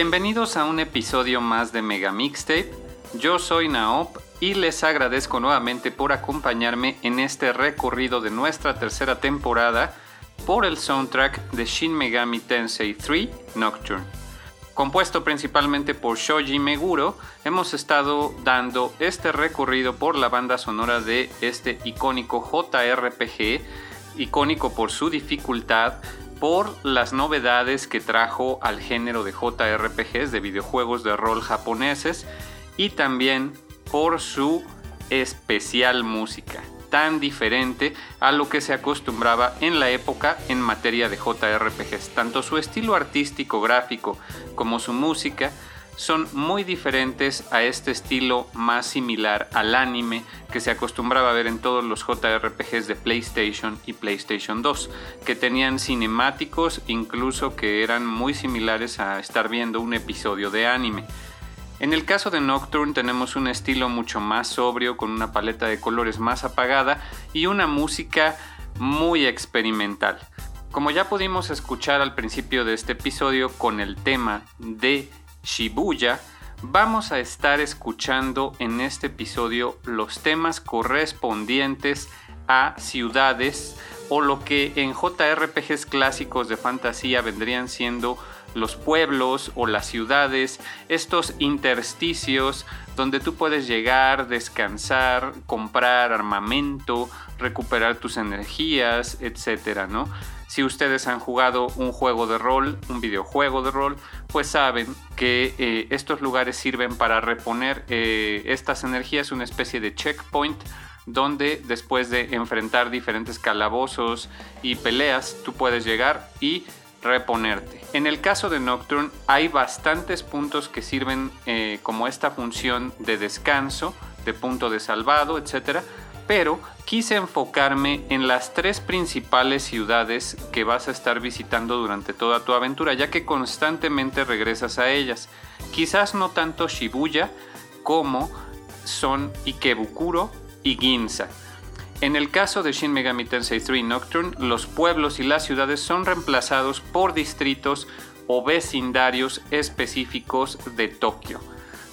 Bienvenidos a un episodio más de Mega Mixtape. Yo soy Naop y les agradezco nuevamente por acompañarme en este recorrido de nuestra tercera temporada por el soundtrack de Shin Megami Tensei 3 Nocturne. Compuesto principalmente por Shoji Meguro, hemos estado dando este recorrido por la banda sonora de este icónico JRPG, icónico por su dificultad, por las novedades que trajo al género de JRPGs, de videojuegos de rol japoneses, y también por su especial música, tan diferente a lo que se acostumbraba en la época en materia de JRPGs. Tanto su estilo artístico gráfico como su música son muy diferentes a este estilo más similar al anime que se acostumbraba a ver en todos los JRPGs de PlayStation y PlayStation 2, que tenían cinemáticos incluso que eran muy similares a estar viendo un episodio de anime. En el caso de Nocturne tenemos un estilo mucho más sobrio con una paleta de colores más apagada y una música muy experimental. Como ya pudimos escuchar al principio de este episodio con el tema de Shibuya, vamos a estar escuchando en este episodio los temas correspondientes a ciudades o lo que en JRPGs clásicos de fantasía vendrían siendo los pueblos o las ciudades, estos intersticios donde tú puedes llegar, descansar, comprar armamento, recuperar tus energías, etcétera, ¿no? Si ustedes han jugado un juego de rol, un videojuego de rol, pues saben que eh, estos lugares sirven para reponer eh, estas energías, una especie de checkpoint donde después de enfrentar diferentes calabozos y peleas, tú puedes llegar y reponerte. En el caso de Nocturne hay bastantes puntos que sirven eh, como esta función de descanso, de punto de salvado, etc. Pero quise enfocarme en las tres principales ciudades que vas a estar visitando durante toda tu aventura, ya que constantemente regresas a ellas. Quizás no tanto Shibuya como son Ikebukuro y Ginza. En el caso de Shin Megami Tensei 3 Nocturne, los pueblos y las ciudades son reemplazados por distritos o vecindarios específicos de Tokio.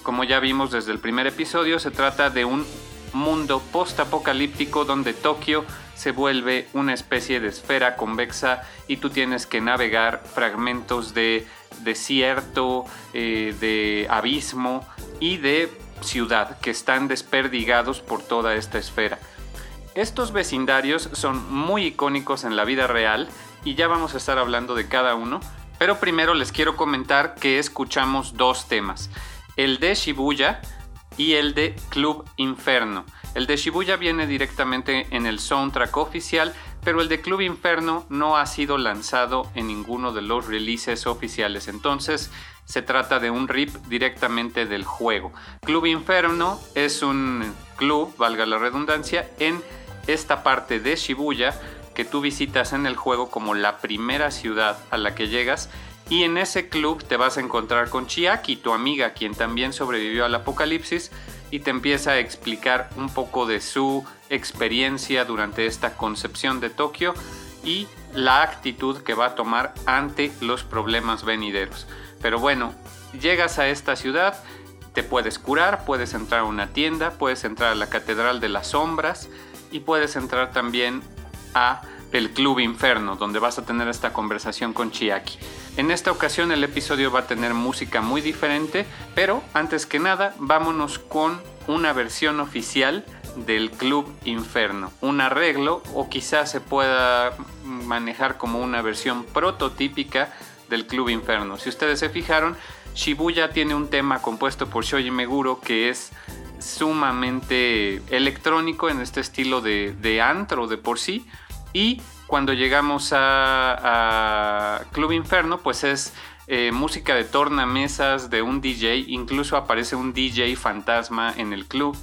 Como ya vimos desde el primer episodio, se trata de un mundo post-apocalíptico donde Tokio se vuelve una especie de esfera convexa y tú tienes que navegar fragmentos de desierto, eh, de abismo y de ciudad que están desperdigados por toda esta esfera. Estos vecindarios son muy icónicos en la vida real y ya vamos a estar hablando de cada uno, pero primero les quiero comentar que escuchamos dos temas, el de Shibuya, y el de Club Inferno. El de Shibuya viene directamente en el soundtrack oficial, pero el de Club Inferno no ha sido lanzado en ninguno de los releases oficiales. Entonces se trata de un rip directamente del juego. Club Inferno es un club, valga la redundancia, en esta parte de Shibuya que tú visitas en el juego como la primera ciudad a la que llegas y en ese club te vas a encontrar con Chiaki, tu amiga, quien también sobrevivió al apocalipsis y te empieza a explicar un poco de su experiencia durante esta concepción de Tokio y la actitud que va a tomar ante los problemas venideros. Pero bueno, llegas a esta ciudad, te puedes curar, puedes entrar a una tienda, puedes entrar a la Catedral de las Sombras y puedes entrar también a el Club Inferno, donde vas a tener esta conversación con Chiaki. En esta ocasión el episodio va a tener música muy diferente, pero antes que nada vámonos con una versión oficial del Club Inferno, un arreglo o quizás se pueda manejar como una versión prototípica del Club Inferno. Si ustedes se fijaron, Shibuya tiene un tema compuesto por Shoji Meguro que es sumamente electrónico en este estilo de, de antro de por sí, y cuando llegamos a, Club Inferno, pues es eh, música de tornamesas de un DJ, incluso aparece un DJ fantasma en el club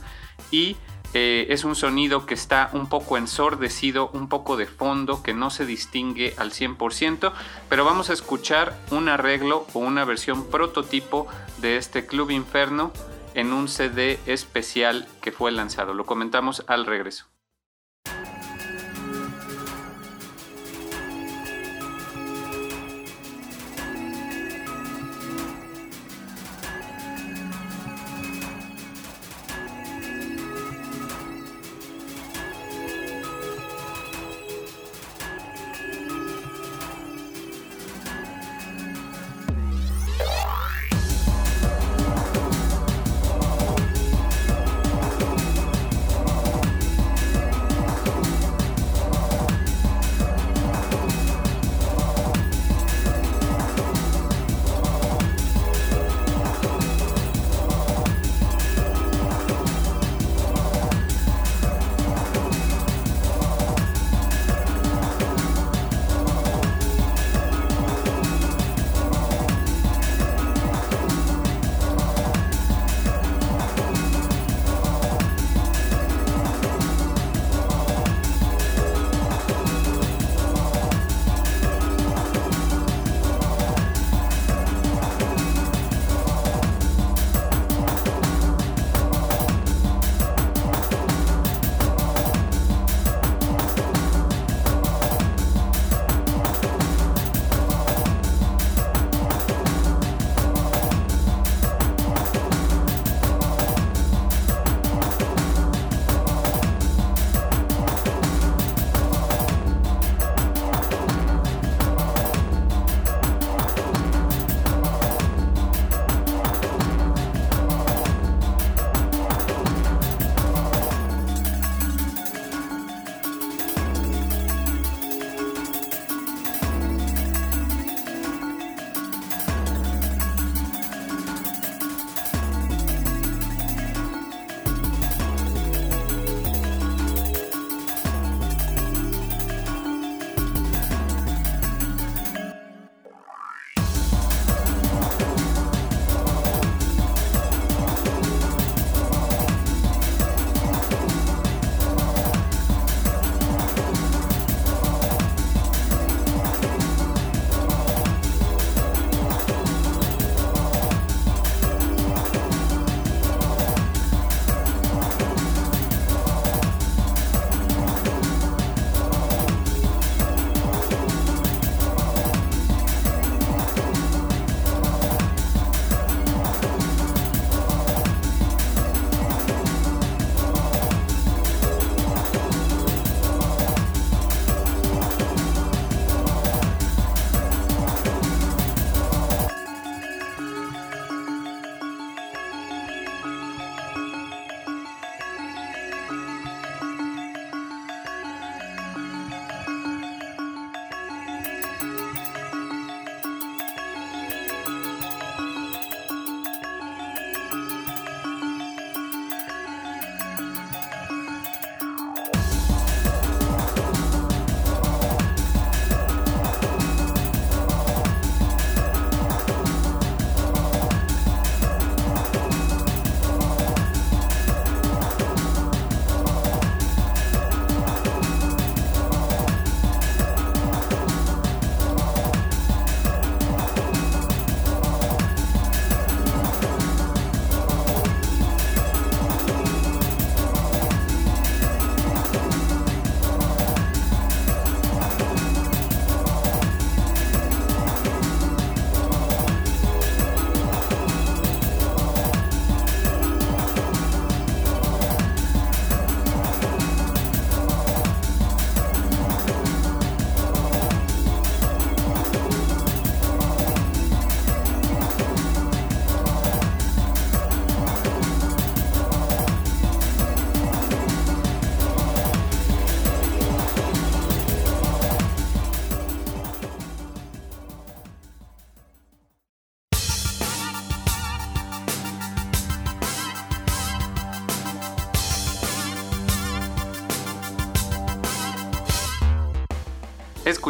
y eh, es un sonido que está un poco ensordecido, un poco de fondo, que no se distingue al 100%, pero vamos a escuchar un arreglo o una versión prototipo de este Club Inferno en un CD especial que fue lanzado. Lo comentamos al regreso.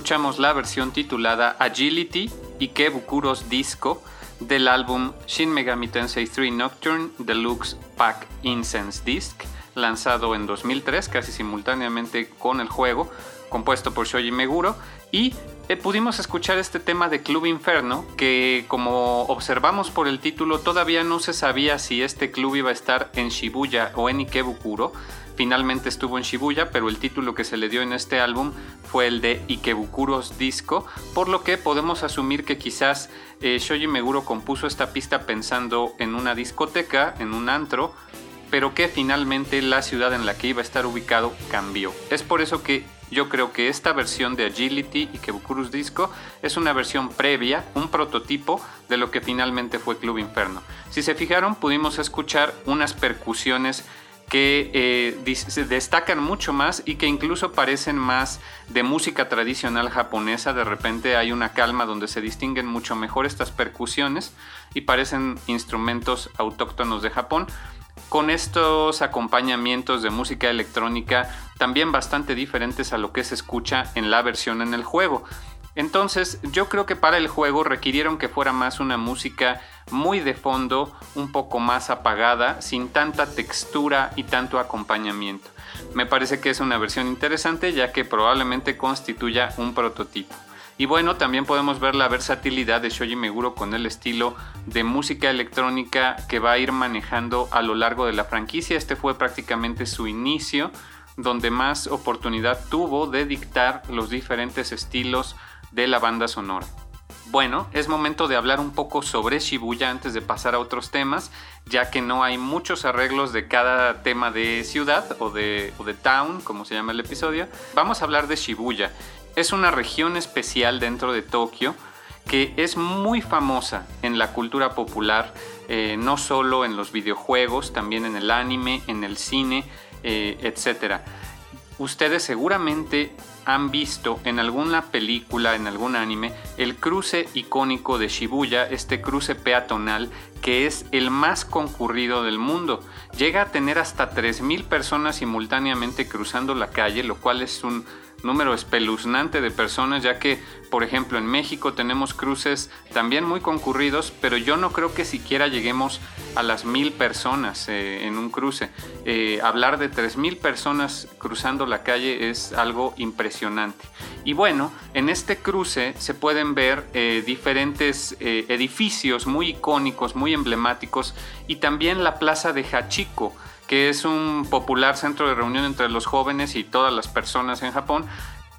Escuchamos la versión titulada Agility Ikebukuros Disco del álbum Shin Megami Tensei 3 Nocturne Deluxe Pack Incense Disc, lanzado en 2003 casi simultáneamente con el juego, compuesto por Shoji Meguro, y eh, pudimos escuchar este tema de Club Inferno, que como observamos por el título, todavía no se sabía si este club iba a estar en Shibuya o en Ikebukuro. Finalmente estuvo en Shibuya, pero el título que se le dio en este álbum fue el de Ikebukuros Disco, por lo que podemos asumir que quizás eh, Shoji Meguro compuso esta pista pensando en una discoteca, en un antro, pero que finalmente la ciudad en la que iba a estar ubicado cambió. Es por eso que yo creo que esta versión de Agility y Disco es una versión previa, un prototipo de lo que finalmente fue Club Inferno. Si se fijaron, pudimos escuchar unas percusiones que eh, se destacan mucho más y que incluso parecen más de música tradicional japonesa. De repente hay una calma donde se distinguen mucho mejor estas percusiones y parecen instrumentos autóctonos de Japón con estos acompañamientos de música electrónica también bastante diferentes a lo que se escucha en la versión en el juego. Entonces yo creo que para el juego requirieron que fuera más una música muy de fondo, un poco más apagada, sin tanta textura y tanto acompañamiento. Me parece que es una versión interesante ya que probablemente constituya un prototipo. Y bueno, también podemos ver la versatilidad de Shoji Meguro con el estilo de música electrónica que va a ir manejando a lo largo de la franquicia. Este fue prácticamente su inicio, donde más oportunidad tuvo de dictar los diferentes estilos de la banda sonora. Bueno, es momento de hablar un poco sobre Shibuya antes de pasar a otros temas, ya que no hay muchos arreglos de cada tema de ciudad o de, town, como se llama el episodio. Vamos a hablar de Shibuya es una región especial dentro de Tokio que es muy famosa en la cultura popular, eh, no solo en los videojuegos, también en el anime, en el cine, eh, etc. Ustedes seguramente han visto en alguna película, en algún anime, el cruce icónico de Shibuya, este cruce peatonal que es el más concurrido del mundo. Llega a tener hasta 3.000 personas simultáneamente cruzando la calle, lo cual es un número espeluznante de personas, ya que, por ejemplo, en México tenemos cruces también muy concurridos, pero yo no creo que siquiera lleguemos a las mil personas eh, en un cruce. Eh, hablar de tres mil personas cruzando la calle es algo impresionante. Y bueno, en este cruce se pueden ver eh, diferentes edificios muy icónicos, muy emblemáticos, y también la plaza de Hachiko que es un popular centro de reunión entre los jóvenes y todas las personas en Japón,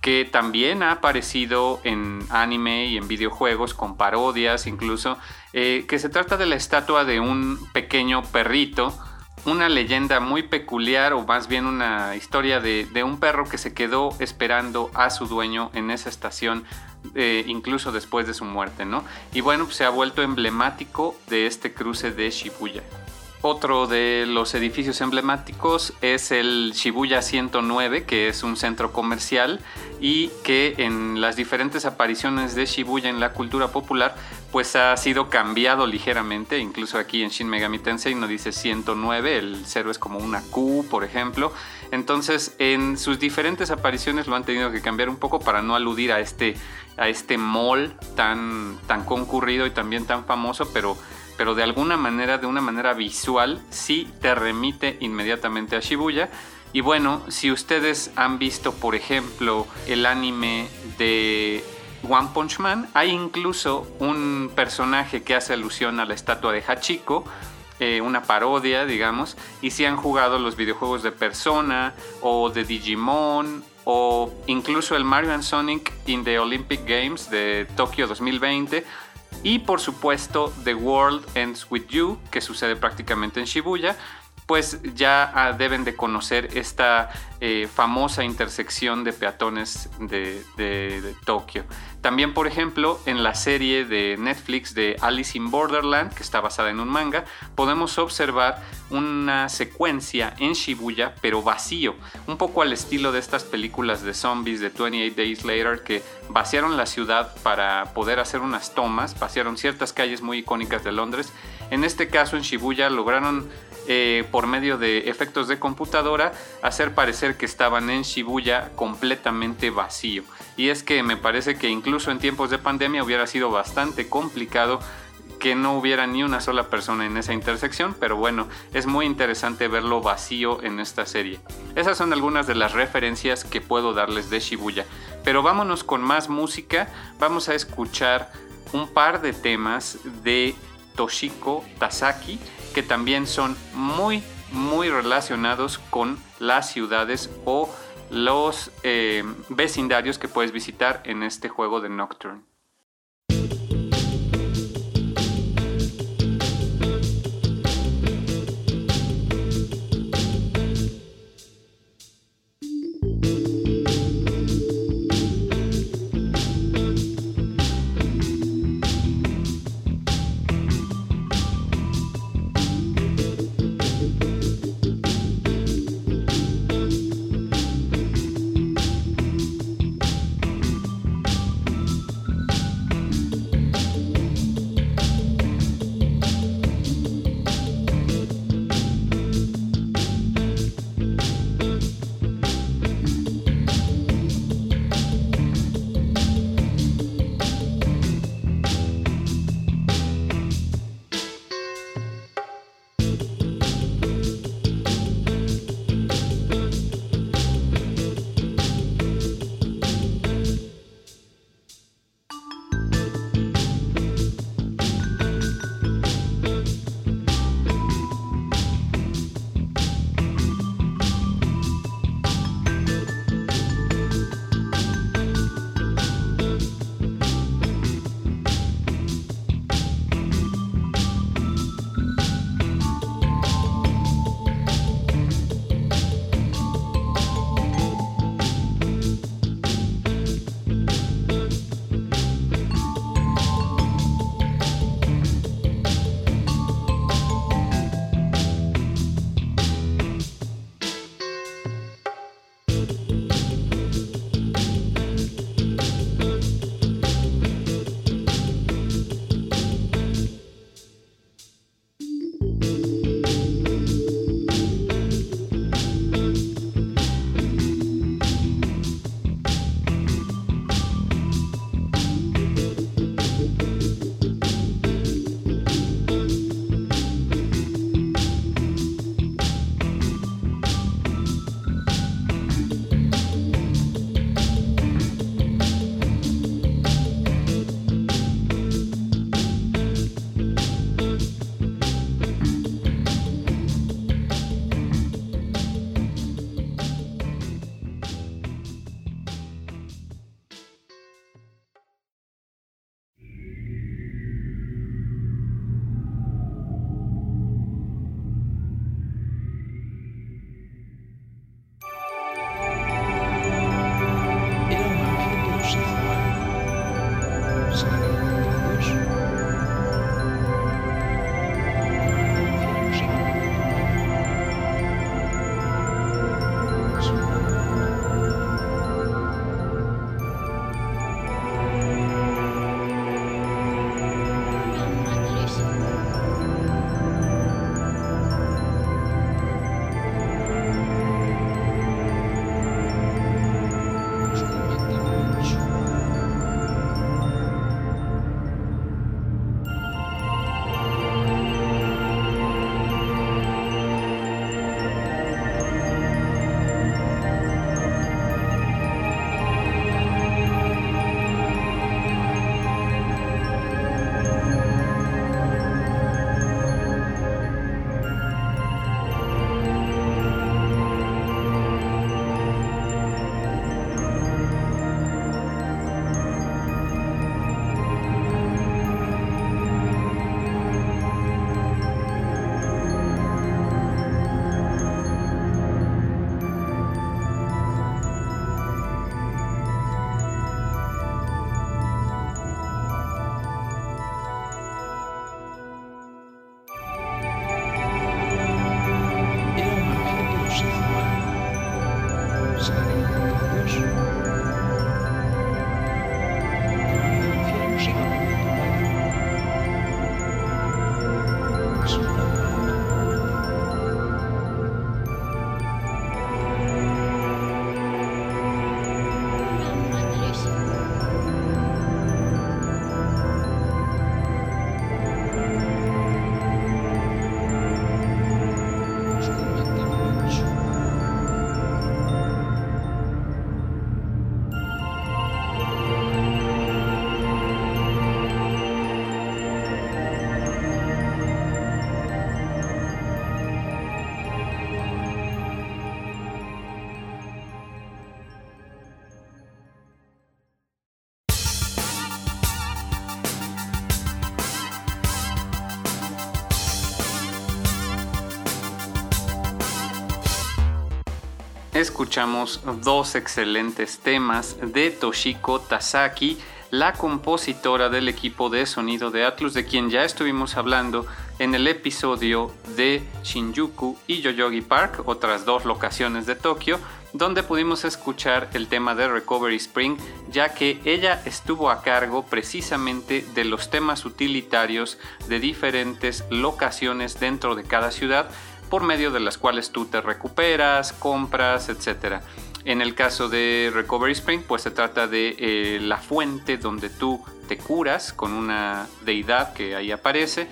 que también ha aparecido en anime y en videojuegos con parodias incluso, eh, que se trata de la estatua de un pequeño perrito, una leyenda muy peculiar o más bien una historia de, un perro que se quedó esperando a su dueño en esa estación eh, incluso después de su muerte, ¿no? Y bueno, pues se ha vuelto emblemático de este cruce de Shibuya. Otro de los edificios emblemáticos es el Shibuya 109, que es un centro comercial y que en las diferentes apariciones de Shibuya en la cultura popular pues ha sido cambiado ligeramente, incluso aquí en Shin Megami Tensei no dice 109, el 0 es como una Q, por ejemplo. Entonces, en sus diferentes apariciones lo han tenido que cambiar un poco para no aludir a este a este mall tan tan concurrido y también tan famoso, pero pero de alguna manera, de una manera visual, sí te remite inmediatamente a Shibuya. Y bueno, si ustedes han visto, por ejemplo, el anime de One Punch Man, hay incluso un personaje que hace alusión a la estatua de Hachiko, eh, una parodia, digamos, y si han jugado los videojuegos de Persona o de Digimon o incluso el Mario and Sonic in the Olympic Games de Tokio 2020, y por supuesto The World Ends With You, que sucede prácticamente en Shibuya, pues ya ah, deben de conocer esta eh, famosa intersección de peatones de, Tokio. También, por ejemplo, en la serie de Netflix de Alice in Borderland, que está basada en un manga, podemos observar una secuencia en Shibuya, pero vacío, un poco al estilo de estas películas de zombies de 28 Days Later que vaciaron la ciudad para poder hacer unas tomas, vaciaron ciertas calles muy icónicas de Londres En este caso en Shibuya lograron eh, por medio de efectos de computadora hacer parecer que estaban en Shibuya completamente vacío. Y es que me parece que incluso en tiempos de pandemia hubiera sido bastante complicado que no hubiera ni una sola persona en esa intersección, pero bueno, es muy interesante verlo vacío en esta serie. Esas son algunas de las referencias que puedo darles de Shibuya. Pero vámonos con más música, vamos a escuchar un par de temas de Toshiko Tasaki que también son muy muy relacionados con las ciudades o los eh, vecindarios que puedes visitar en este juego de Nocturne. Escuchamos dos excelentes temas de Toshiko Tasaki, la compositora del equipo de sonido de Atlus, de quien ya estuvimos hablando en el episodio de Shinjuku y Yoyogi Park, otras dos locaciones de Tokio, donde pudimos escuchar el tema de Recovery Spring, ya que ella estuvo a cargo precisamente de los temas utilitarios de diferentes locaciones dentro de cada ciudad, por medio de las cuales tú te recuperas, compras, etc. En el caso de Recovery Spring, pues se trata de eh, la fuente donde tú te curas con una deidad que ahí aparece,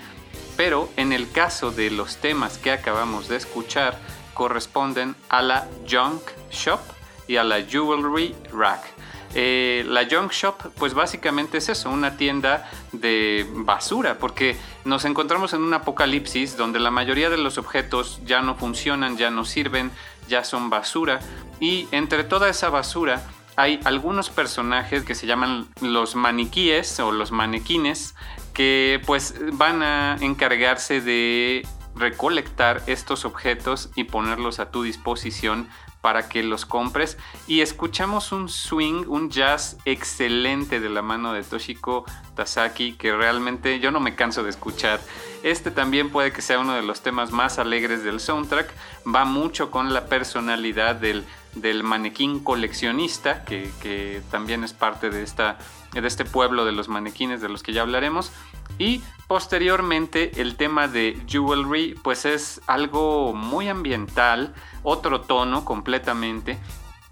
pero en el caso de los temas que acabamos de escuchar, corresponden a la Junk Shop y a la Jewelry Rack. Eh, la Junk Shop, pues básicamente es eso, una tienda de basura, porque nos encontramos en un apocalipsis donde la mayoría de los objetos ya no funcionan, ya no sirven, ya son basura, y entre toda esa basura hay algunos personajes que se llaman los maniquíes o los manequines, que pues van a encargarse de recolectar estos objetos y ponerlos a tu disposición para que los compres. Y escuchamos un swing, un jazz excelente de la mano de Toshiko Tasaki que realmente yo no me canso de escuchar. Este también puede que sea uno de los temas más alegres del soundtrack, va mucho con la personalidad del, manequín coleccionista que, que también es parte de, esta, de este pueblo de los manequines de los que ya hablaremos. Y posteriormente el tema de Jewelry pues es algo muy ambiental, otro tono completamente,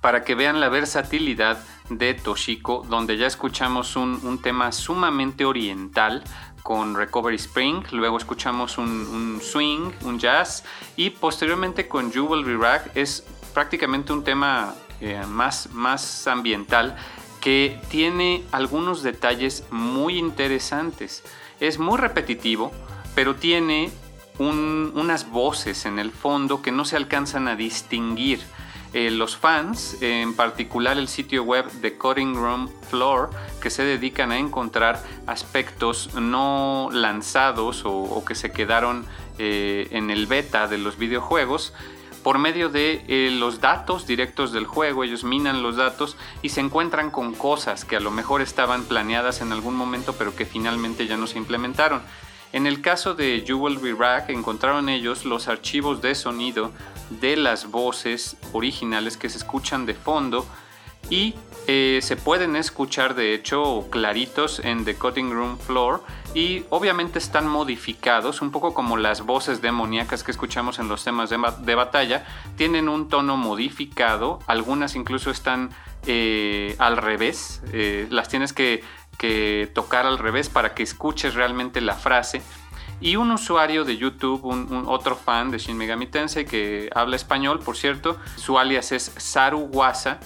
para que vean la versatilidad de Toshiko, donde ya escuchamos un, tema sumamente oriental con Recovery Spring, luego escuchamos un, swing, un jazz y posteriormente con Jewelry Rack es prácticamente un tema eh, más, más ambiental que tiene algunos detalles muy interesantes. Es muy repetitivo, pero tiene unas voces en el fondo que no se alcanzan a distinguir. Eh, los fans, en particular el sitio web de Coding Room Floor, que se dedican a encontrar aspectos no lanzados o, que se quedaron eh, en el beta de los videojuegos, por medio de eh, los datos directos del juego, ellos minan los datos y se encuentran con cosas que a lo mejor estaban planeadas en algún momento pero que finalmente ya no se implementaron. En el caso de Jewelry Rack encontraron ellos los archivos de sonido de las voces originales que se escuchan de fondo y eh, se pueden escuchar de hecho claritos en The Cutting Room Floor y obviamente están modificados, un poco como las voces demoníacas que escuchamos en los temas de, batalla, tienen un tono modificado, algunas incluso están eh, al revés, eh, las tienes que, tocar al revés para que escuches realmente la frase. Y un usuario de YouTube, un, otro fan de Shin Megami Tensei que habla español, por cierto, su alias es Saru Wasa,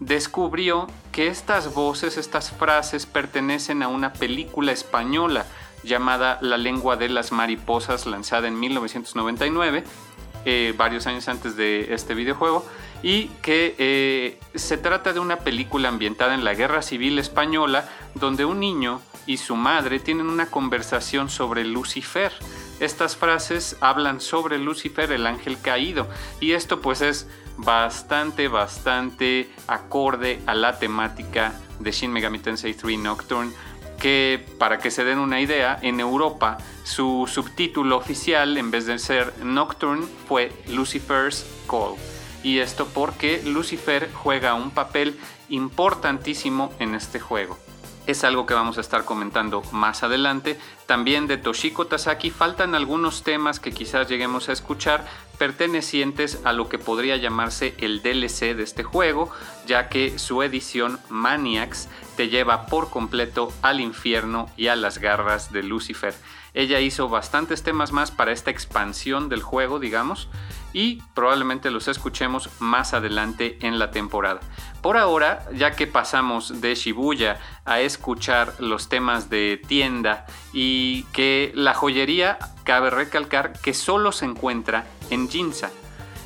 descubrió que estas voces, estas frases pertenecen a una película española llamada La lengua de las mariposas, lanzada en 1999, eh, varios años antes de este videojuego, y que eh, se trata de una película ambientada en la Guerra Civil Española, donde un niño y su madre tienen una conversación sobre Lucifer. Estas frases hablan sobre Lucifer, el ángel caído, y esto pues es bastante, bastante acorde a la temática de Shin Megami Tensei 3 Nocturne que para que se den una idea, en Europa su subtítulo oficial en vez de ser Nocturne fue Lucifer's Call. Y esto porque Lucifer juega un papel importantísimo en este juego es algo que vamos a estar comentando más adelante. También de Toshiko Tasaki faltan algunos temas que quizás lleguemos a escuchar pertenecientes a lo que podría llamarse el DLC de este juego, ya que su edición Maniacs te lleva por completo al infierno y a las garras de Lucifer. Ella hizo bastantes temas más para esta expansión del juego, digamos, y probablemente los escuchemos más adelante en la temporada. Por ahora, ya que pasamos de Shibuya a escuchar los temas de tienda y que la joyería, cabe recalcar que solo se encuentra en Jinza.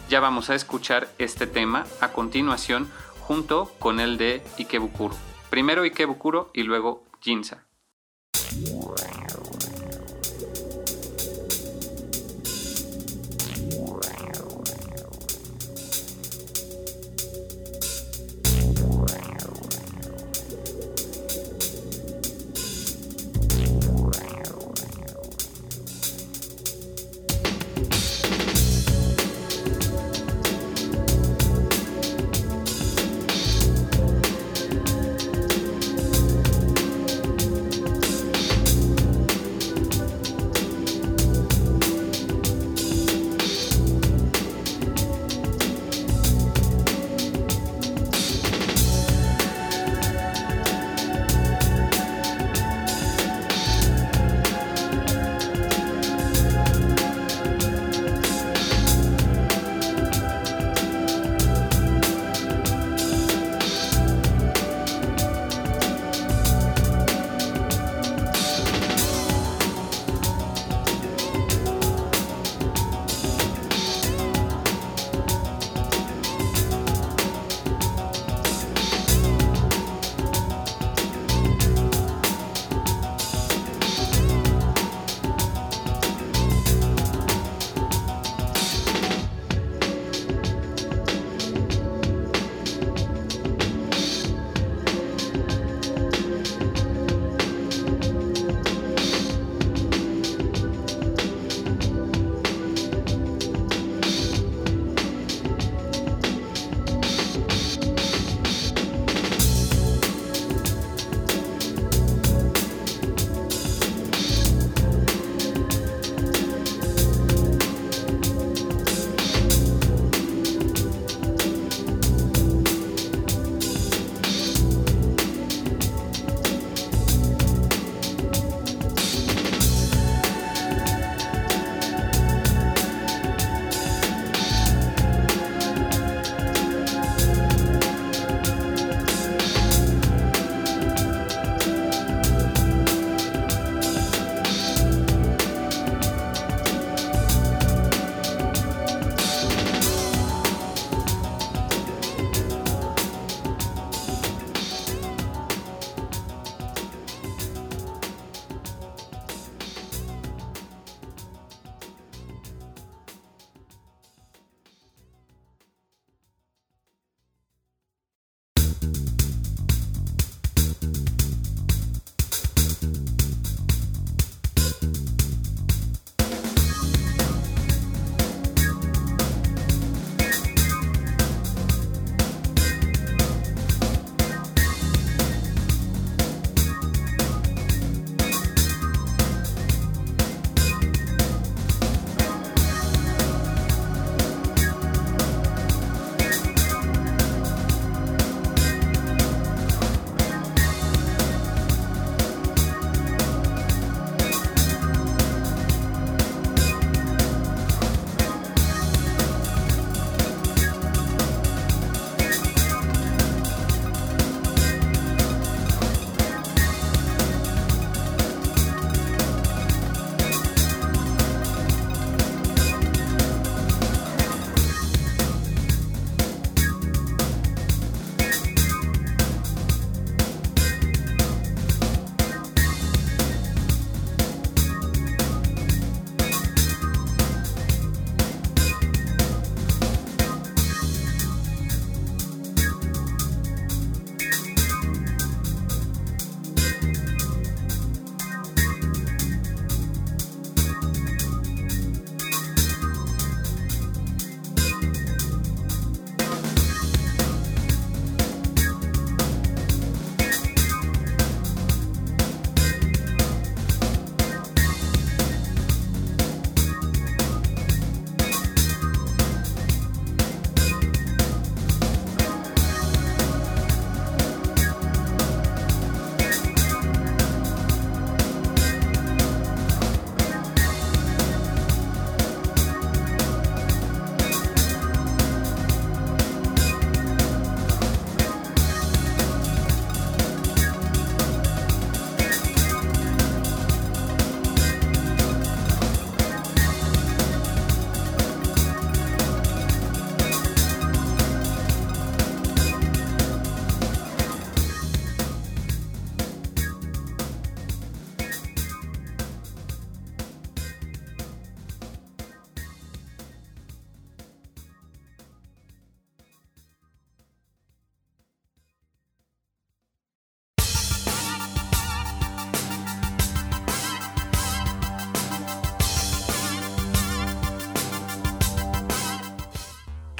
Ya vamos a escuchar este tema a continuación junto con el de Ikebukuro. Primero Ikebukuro y luego Jinza.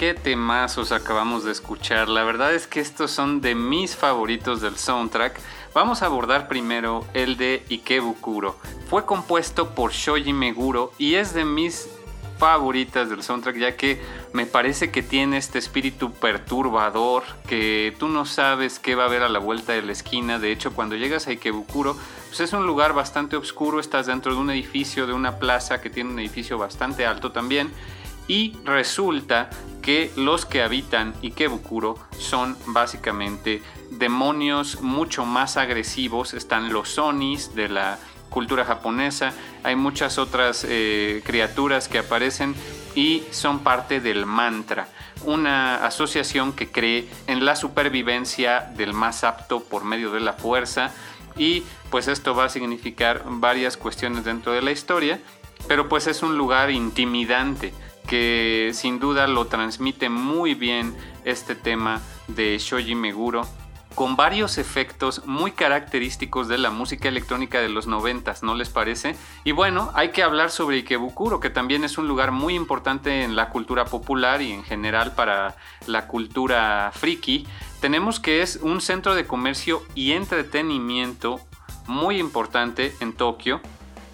Qué temazos acabamos de escuchar. La verdad es que estos son de mis favoritos del soundtrack. Vamos a abordar primero el de Ikebukuro. Fue compuesto por Shoji Meguro y es de mis favoritas del soundtrack ya que me parece que tiene este espíritu perturbador que tú no sabes qué va a haber a la vuelta de la esquina. De hecho, cuando llegas a Ikebukuro, pues es un lugar bastante oscuro, estás dentro de un edificio, de una plaza que tiene un edificio bastante alto también y resulta que los que habitan Ikebukuro son básicamente demonios mucho más agresivos. Están los Onis de la cultura japonesa, hay muchas otras eh, criaturas que aparecen y son parte del mantra, una asociación que cree en la supervivencia del más apto por medio de la fuerza y pues esto va a significar varias cuestiones dentro de la historia, pero pues es un lugar intimidante que sin duda lo transmite muy bien este tema de Shoji Meguro con varios efectos muy característicos de la música electrónica de los noventas, ¿no les parece? Y bueno, hay que hablar sobre Ikebukuro, que también es un lugar muy importante en la cultura popular y en general para la cultura friki. Tenemos que es un centro de comercio y entretenimiento muy importante en Tokio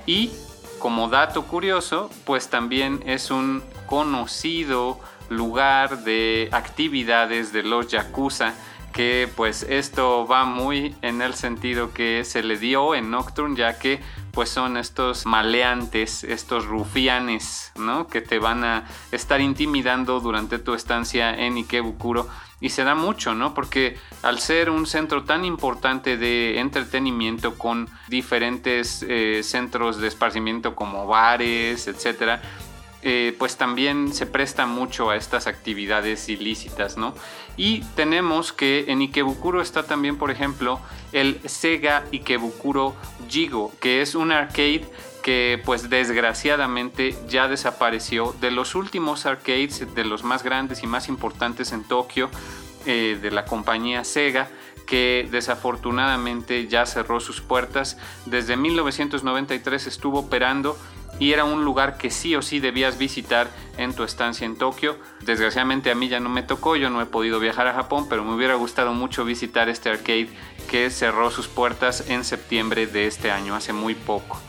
y como dato curioso, pues también es un conocido lugar de actividades de los yakuza que pues esto va muy en el sentido que se le dio en Nocturne ya que pues son estos maleantes, estos rufianes, ¿no? Que te van a estar intimidando durante tu estancia en Ikebukuro y se da mucho, ¿no? Porque al ser un centro tan importante de entretenimiento con diferentes eh, centros de esparcimiento como bares, etcétera, eh, pues también se presta mucho a estas actividades ilícitas, ¿no? Y tenemos que en Ikebukuro está también, por ejemplo, el Sega Ikebukuro Jigo, que es un arcade que pues desgraciadamente ya desapareció de los últimos arcades, de los más grandes y más importantes en Tokio, eh, de la compañía Sega que desafortunadamente ya cerró sus puertas. Desde 1993 estuvo operando y era un lugar que sí o sí debías visitar en tu estancia en Tokio. Desgraciadamente a mí ya no me tocó, yo no he podido viajar a Japón, pero me hubiera gustado mucho visitar este arcade que cerró sus puertas en septiembre de este año, hace muy poco.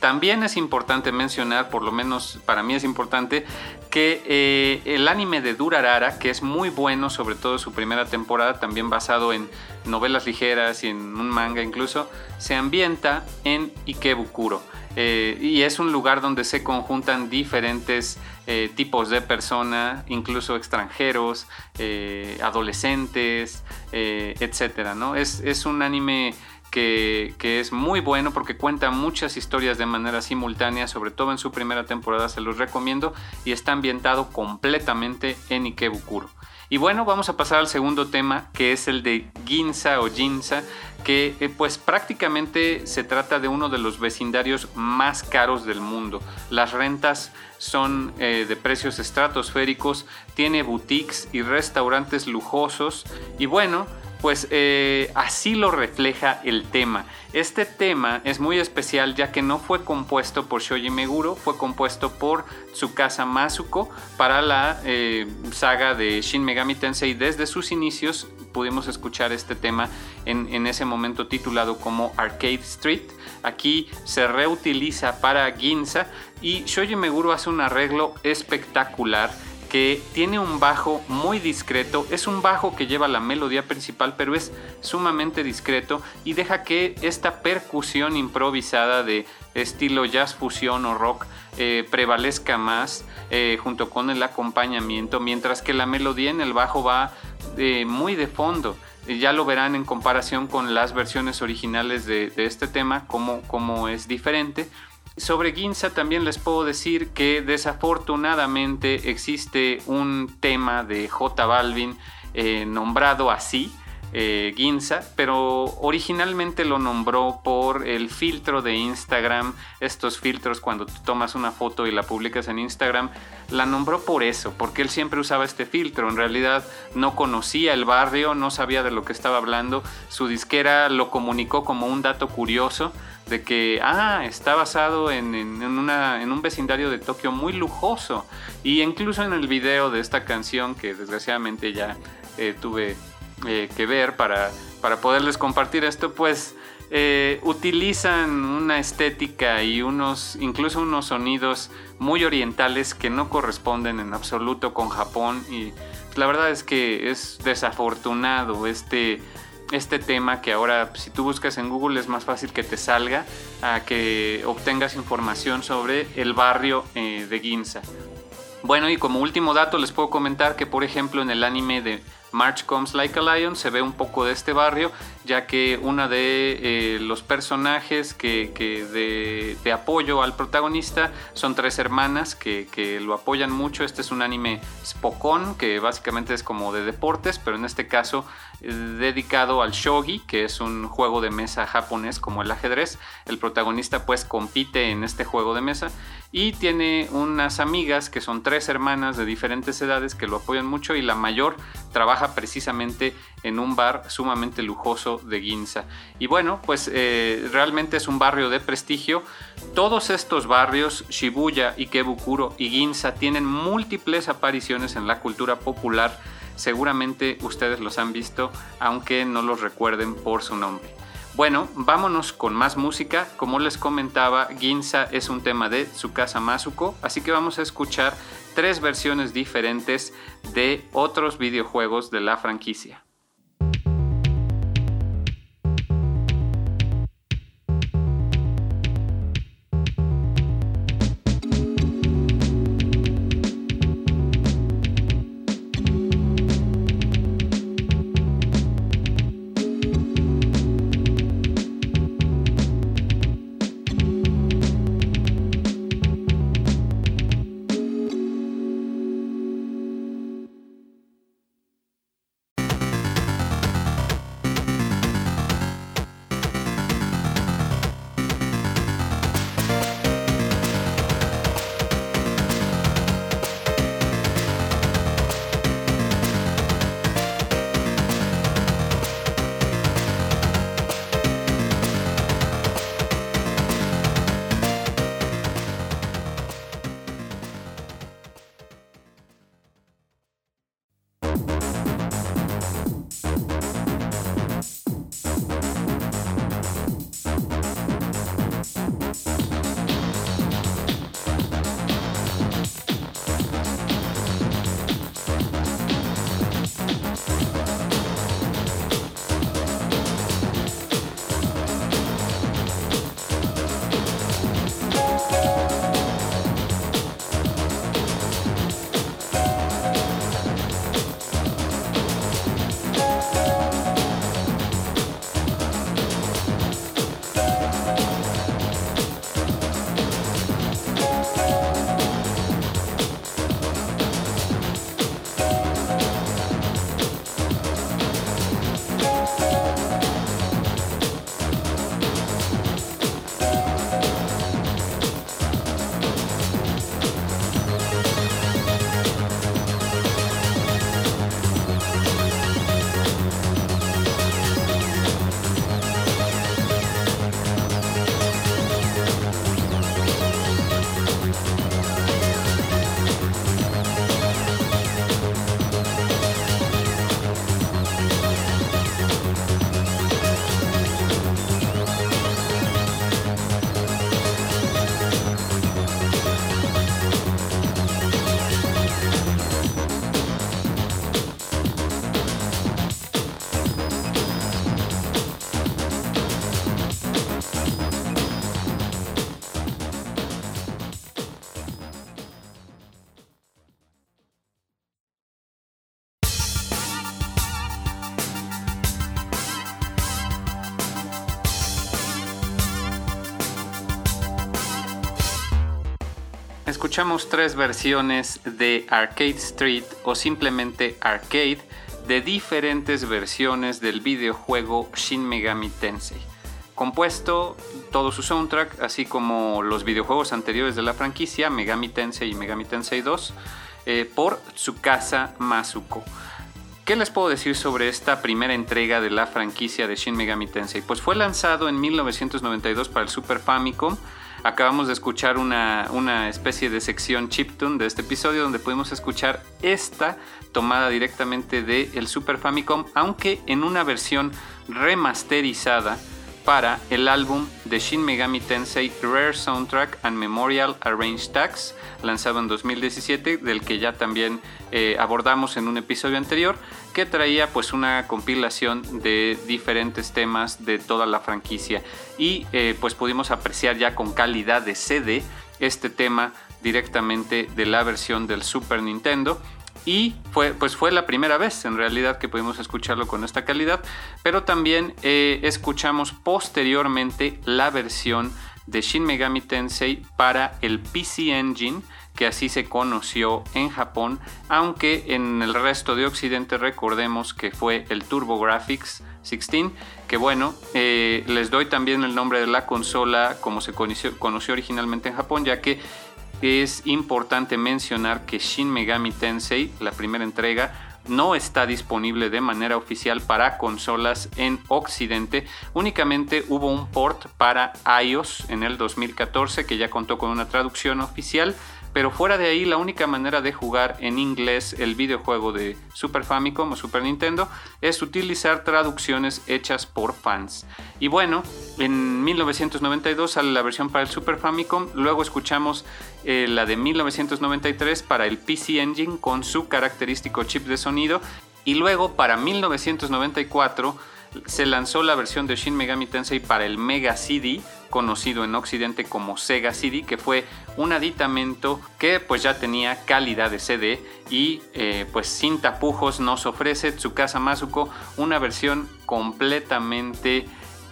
También es importante mencionar, por lo menos para mí es importante, que eh, el anime de Durarara, que es muy bueno, sobre todo su primera temporada, también basado en novelas ligeras y en un manga incluso, se ambienta en Ikebukuro. Eh, y es un lugar donde se conjuntan diferentes eh, tipos de personas, incluso extranjeros, eh, adolescentes, etc. ¿no? Es, es, un anime que, que, es muy bueno porque cuenta muchas historias de manera simultánea, sobre todo en su primera temporada se los recomiendo y está ambientado completamente en Ikebukuro. Y bueno, vamos a pasar al segundo tema, que es el de Ginza o Ginza, que eh, pues prácticamente se trata de uno de los vecindarios más caros del mundo. Las rentas son eh, de precios estratosféricos, tiene boutiques y restaurantes lujosos y bueno, pues eh, así lo refleja el tema. Este tema es muy especial ya que no fue compuesto por Shoji Meguro, fue compuesto por Tsukasa Masuko para la eh, saga de Shin Megami Tensei. Desde sus inicios pudimos escuchar este tema en, en ese momento titulado como Arcade Street. Aquí se reutiliza para Ginza y Shoji Meguro hace un arreglo espectacular que tiene un bajo muy discreto, es un bajo que lleva la melodía principal, pero es sumamente discreto y deja que esta percusión improvisada de estilo jazz fusión o rock eh, prevalezca más eh, junto con el acompañamiento, mientras que la melodía en el bajo va eh, muy de fondo. Ya lo verán en comparación con las versiones originales de, este tema, como es diferente. Sobre Ginza también les puedo decir que desafortunadamente existe un tema de J Balvin eh, nombrado así, eh, Ginza, pero originalmente lo nombró por el filtro de Instagram, estos filtros cuando tú tomas una foto y la publicas en Instagram, la nombró por eso, porque él siempre usaba este filtro, en realidad no conocía el barrio, no sabía de lo que estaba hablando, su disquera lo comunicó como un dato curioso, de que, ah, está basado en, un vecindario de Tokio muy lujoso. Y incluso en el video de esta canción, que desgraciadamente ya eh, tuve eh, que ver para, para poderles compartir esto, pues eh, utilizan una estética y unos, incluso unos sonidos muy orientales que no corresponden en absoluto con Japón y la verdad es que es desafortunado este, este tema que ahora si tú buscas en Google es más fácil que te salga a que obtengas información sobre el barrio eh, de Ginza. Bueno, y como último dato les puedo comentar que por ejemplo en el anime de March Comes Like a Lion se ve un poco de este barrio, ya que una de eh, los personajes que, de, apoyo al protagonista son tres hermanas que, que, lo apoyan mucho. Este es un anime Spokon, que básicamente es como de deportes, pero en este caso dedicado al shogi, que es un juego de mesa japonés como el ajedrez. El protagonista pues compite en este juego de mesa y tiene unas amigas que son tres hermanas de diferentes edades que lo apoyan mucho y la mayor trabaja precisamente en un bar sumamente lujoso de Ginza. Y bueno, pues eh, realmente es un barrio de prestigio. Todos estos barrios, Shibuya, Ikebukuro y Ginza, tienen múltiples apariciones en la cultura popular Seguramente ustedes los han visto, aunque no los recuerden por su nombre. Bueno, vámonos con más música. Como les comentaba, Ginza es un tema de Tsukasa Masuko, así que vamos a escuchar tres versiones diferentes de otros videojuegos de la franquicia. Escuchamos tres versiones de Arcade Street o simplemente Arcade de diferentes versiones del videojuego Shin Megami Tensei. Compuesto todo su soundtrack, así como los videojuegos anteriores de la franquicia, Megami Tensei y Megami Tensei 2, eh, por Tsukasa Masuko. ¿Qué les puedo decir sobre esta primera entrega de la franquicia de Shin Megami Tensei? Pues fue lanzado en 1992 para el Super Famicom. Acabamos de escuchar una, una especie de sección chiptune de este episodio donde pudimos escuchar esta tomada directamente del el Super Famicom, aunque en una versión remasterizada para el álbum de Shin Megami Tensei Rare Soundtrack and Memorial Arranged Tags, lanzado en 2017, del que ya también eh, abordamos en un episodio anterior, que traía pues una compilación de diferentes temas de toda la franquicia. Y eh, pues pudimos apreciar ya con calidad de CD este tema directamente de la versión del Super Nintendo y fue, pues fue la primera vez en realidad que pudimos escucharlo con esta calidad, pero también eh, escuchamos posteriormente la versión de Shin Megami Tensei para el PC Engine, que así se conoció en Japón, aunque en el resto de Occidente recordemos que fue el TurboGrafx 16, que bueno, eh, les doy también el nombre de la consola como se conoció originalmente en Japón, ya que es importante mencionar que Shin Megami Tensei, la primera entrega, no está disponible de manera oficial para consolas en Occidente. Únicamente hubo un port para iOS en el 2014 que ya contó con una traducción oficial pero fuera de ahí la única manera de jugar en inglés el videojuego de Super Famicom o Super Nintendo es utilizar traducciones hechas por fans. Y bueno, en 1992 sale la versión para el Super Famicom, luego escuchamos eh, la de 1993 para el PC Engine con su característico chip de sonido y luego para 1994 se lanzó la versión de Shin Megami Tensei para el Mega CD, conocido en Occidente como Sega CD, que fue un aditamento que pues ya tenía calidad de CD y eh, pues sin tapujos nos ofrece Tsukasa Masuko una versión completamente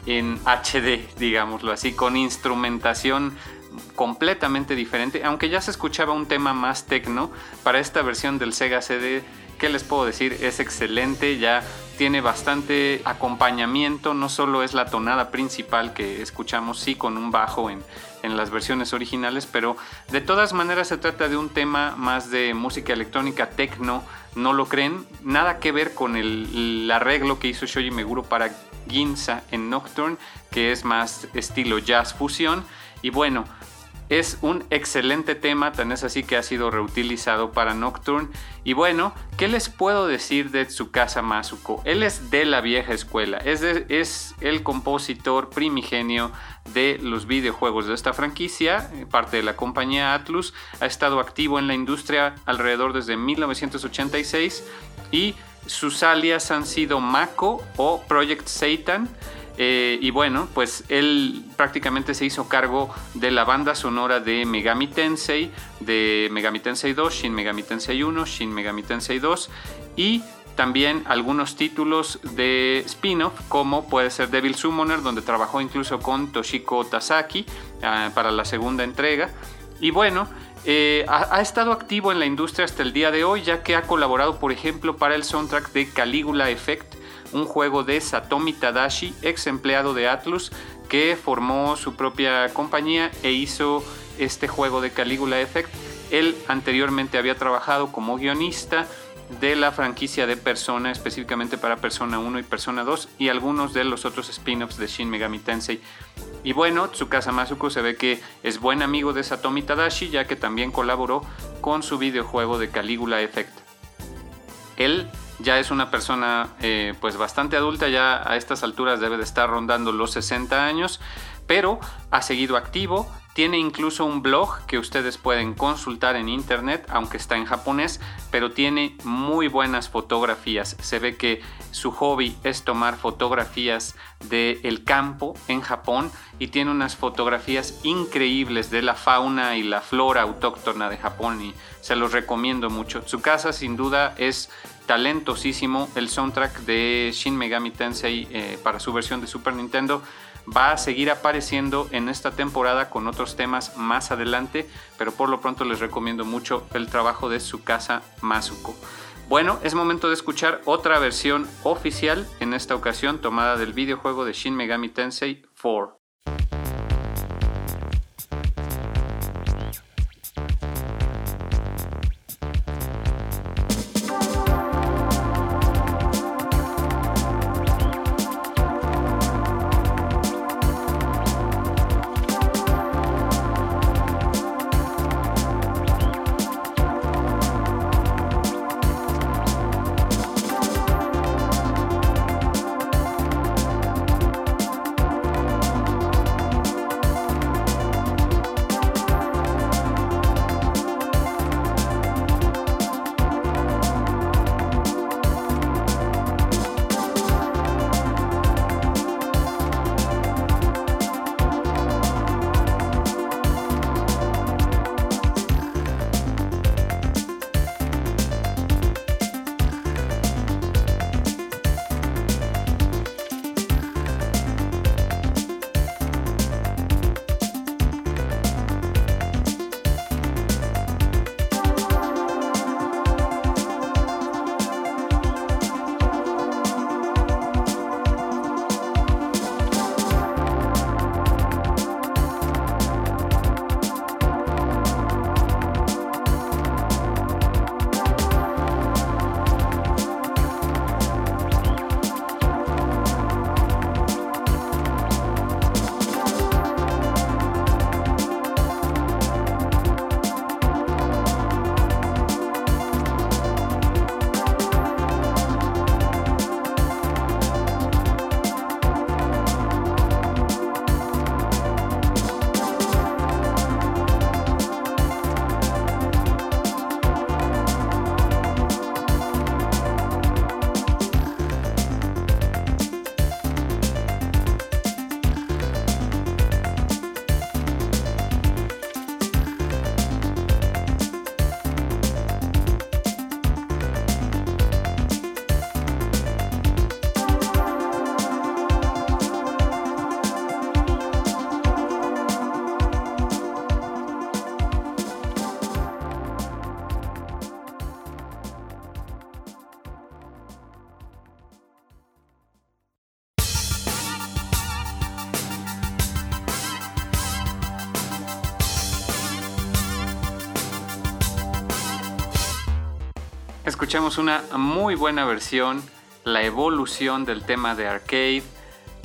en HD, digámoslo así, con instrumentación completamente diferente, aunque ya se escuchaba un tema más tecno para esta versión del Sega CD ¿qué les puedo decir? Es excelente, ya tiene bastante acompañamiento, no solo es la tonada principal que escuchamos, sí, con un bajo en, las versiones originales, pero de todas maneras se trata de un tema más de música electrónica, techno, no lo creen, nada que ver con el, arreglo que hizo Shoji Meguro para Ginza en Nocturne, que es más estilo jazz fusión, y bueno, es un excelente tema, tan es así que ha sido reutilizado para Nocturne. Y bueno, ¿qué les puedo decir de Tsukasa Masuko? Él es de la vieja escuela, es, es el compositor primigenio de los videojuegos de esta franquicia, eh, parte de la compañía Atlus. Ha estado activo en la industria alrededor desde 1986 y sus alias han sido Mako o Project Satan. Eh, y bueno, pues él prácticamente se hizo cargo de la banda sonora de Megami Tensei, de Megami Tensei 2, Shin Megami Tensei 1, Shin Megami Tensei 2 y también algunos títulos de spin-off como puede ser Devil Summoner donde trabajó incluso con Toshiko Tasaki ah, para la segunda entrega. Y bueno eh, ha, ha, estado activo en la industria hasta el día de hoy ya que ha colaborado por ejemplo para el soundtrack de Caligula Effect un juego de Satomi Tadashi, ex empleado de Atlus, que formó su propia compañía e hizo este juego de Caligula Effect. Él anteriormente había trabajado como guionista de la franquicia de Persona, específicamente para Persona 1 y Persona 2 y algunos de los otros spin-offs de Shin Megami Tensei. Y bueno, Tsukasa Masuko se ve que es buen amigo de Satomi Tadashi ya que también colaboró con su videojuego de Caligula Effect. Él ya es una persona eh, pues bastante adulta, ya a estas alturas debe de estar rondando los 60 años, pero ha seguido activo, tiene incluso un blog que ustedes pueden consultar en internet, aunque está en japonés, pero tiene muy buenas fotografías. Se ve que su hobby es tomar fotografías del campo en Japón y tiene unas fotografías increíbles de la fauna y la flora autóctona de Japón y se los recomiendo mucho. Su casa sin duda es talentosísimo. El soundtrack de Shin Megami Tensei eh, para su versión de Super Nintendo va a seguir apareciendo en esta temporada con otros temas más adelante, pero por lo pronto les recomiendo mucho el trabajo de su casa Masuko. Bueno, es momento de escuchar otra versión oficial, en esta ocasión tomada del videojuego de Shin Megami Tensei 4. Escuchamos una muy buena versión, la evolución del tema de arcade,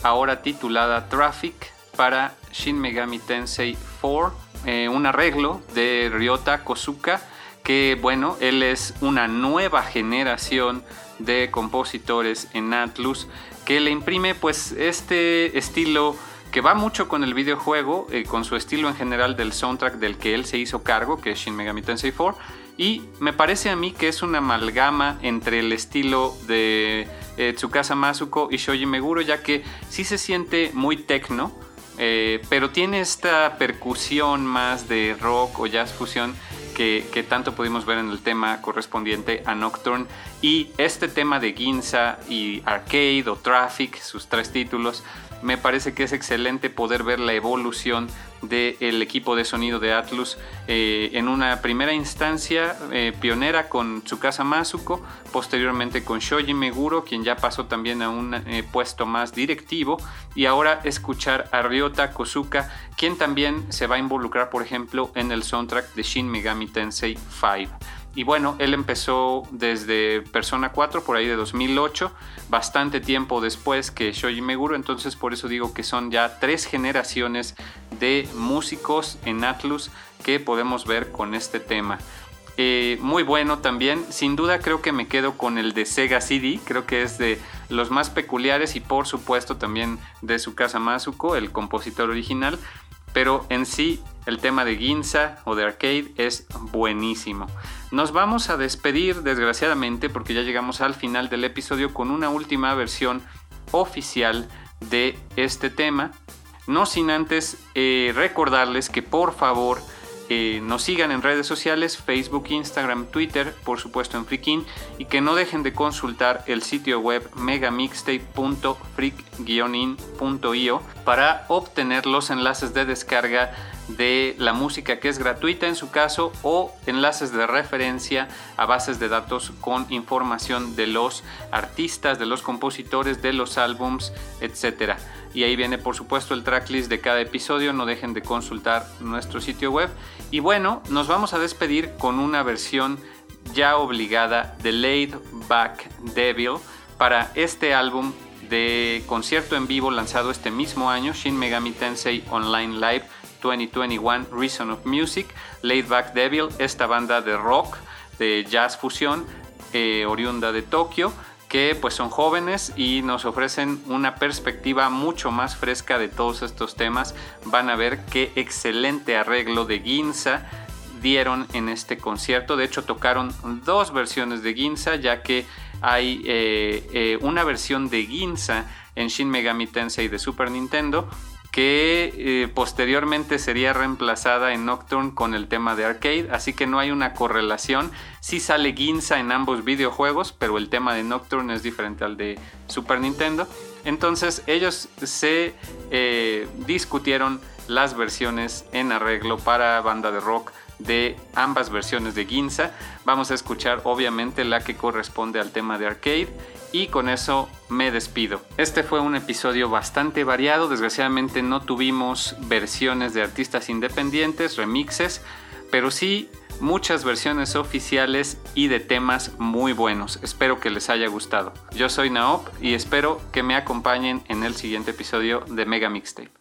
ahora titulada Traffic para Shin Megami Tensei 4, eh, un arreglo de Ryota Kosuka, que bueno, él es una nueva generación de compositores en Atlus que le imprime pues este estilo que va mucho con el videojuego, eh, con su estilo en general del soundtrack del que él se hizo cargo, que es Shin Megami Tensei 4, y me parece a mí que es una amalgama entre el estilo de eh, Tsukasa Masuko y Shoji Meguro, ya que sí se siente muy techno, eh, pero tiene esta percusión más de rock o jazz fusión que, que, tanto pudimos ver en el tema correspondiente a Nocturne. Y este tema de Ginza y Arcade o Traffic, sus tres títulos, me parece que es excelente poder ver la evolución del equipo de sonido de Atlus eh, en una primera instancia eh, pionera con Tsukasa Masuko, posteriormente con Shoji Meguro, quien ya pasó también a un eh, puesto más directivo, y ahora escuchar a Ryota Kosuka, quien también se va a involucrar, por ejemplo, en el soundtrack de Shin Megami Tensei 5. Y bueno, él empezó desde Persona 4, por ahí de 2008, bastante tiempo después que Shoji Meguro, entonces por eso digo que son ya tres generaciones de músicos en Atlus que podemos ver con este tema. Eh, muy bueno también, sin duda creo que me quedo con el de Sega CD, creo que es de los más peculiares y por supuesto también de su casa Masuko, el compositor original, pero en sí el tema de Ginza o de Arcade es buenísimo. Nos vamos a despedir desgraciadamente porque ya llegamos al final del episodio con una última versión oficial de este tema. No sin antes eh, recordarles que por favor eh, nos sigan en redes sociales, Facebook, Instagram, Twitter, por supuesto en Freakin, y que no dejen de consultar el sitio web megamixtape.freak-in.io para obtener los enlaces de descarga de la música que es gratuita en su caso o enlaces de referencia a bases de datos con información de los artistas, de los compositores, de los álbums, etcétera y ahí viene por supuesto el tracklist de cada episodio, no dejen de consultar nuestro sitio web. Y bueno, nos vamos a despedir con una versión ya obligada de Laid Back Devil para este álbum de concierto en vivo lanzado este mismo año, Shin Megami Tensei Online Live 2021 Reason of Music, Laid Back Devil, esta banda de rock, de jazz fusión, eh, oriunda de Tokio que pues son jóvenes y nos ofrecen una perspectiva mucho más fresca de todos estos temas. Van a ver qué excelente arreglo de Ginza dieron en este concierto. De hecho tocaron dos versiones de Ginza ya que hay eh, eh, una versión de Ginza en Shin Megami Tensei de Super Nintendo que eh, posteriormente sería reemplazada en Nocturne con el tema de arcade, así que no hay una correlación. Sí sale Ginza en ambos videojuegos, pero el tema de Nocturne es diferente al de Super Nintendo. Entonces ellos se eh, discutieron las versiones en arreglo para banda de rock de ambas versiones de Ginza. Vamos a escuchar obviamente la que corresponde al tema de arcade y con eso me despido. Este fue un episodio bastante variado, desgraciadamente no tuvimos versiones de artistas independientes, remixes, pero sí muchas versiones oficiales y de temas muy buenos. Espero que les haya gustado. Yo soy Naop y espero que me acompañen en el siguiente episodio de Mega Mixtape.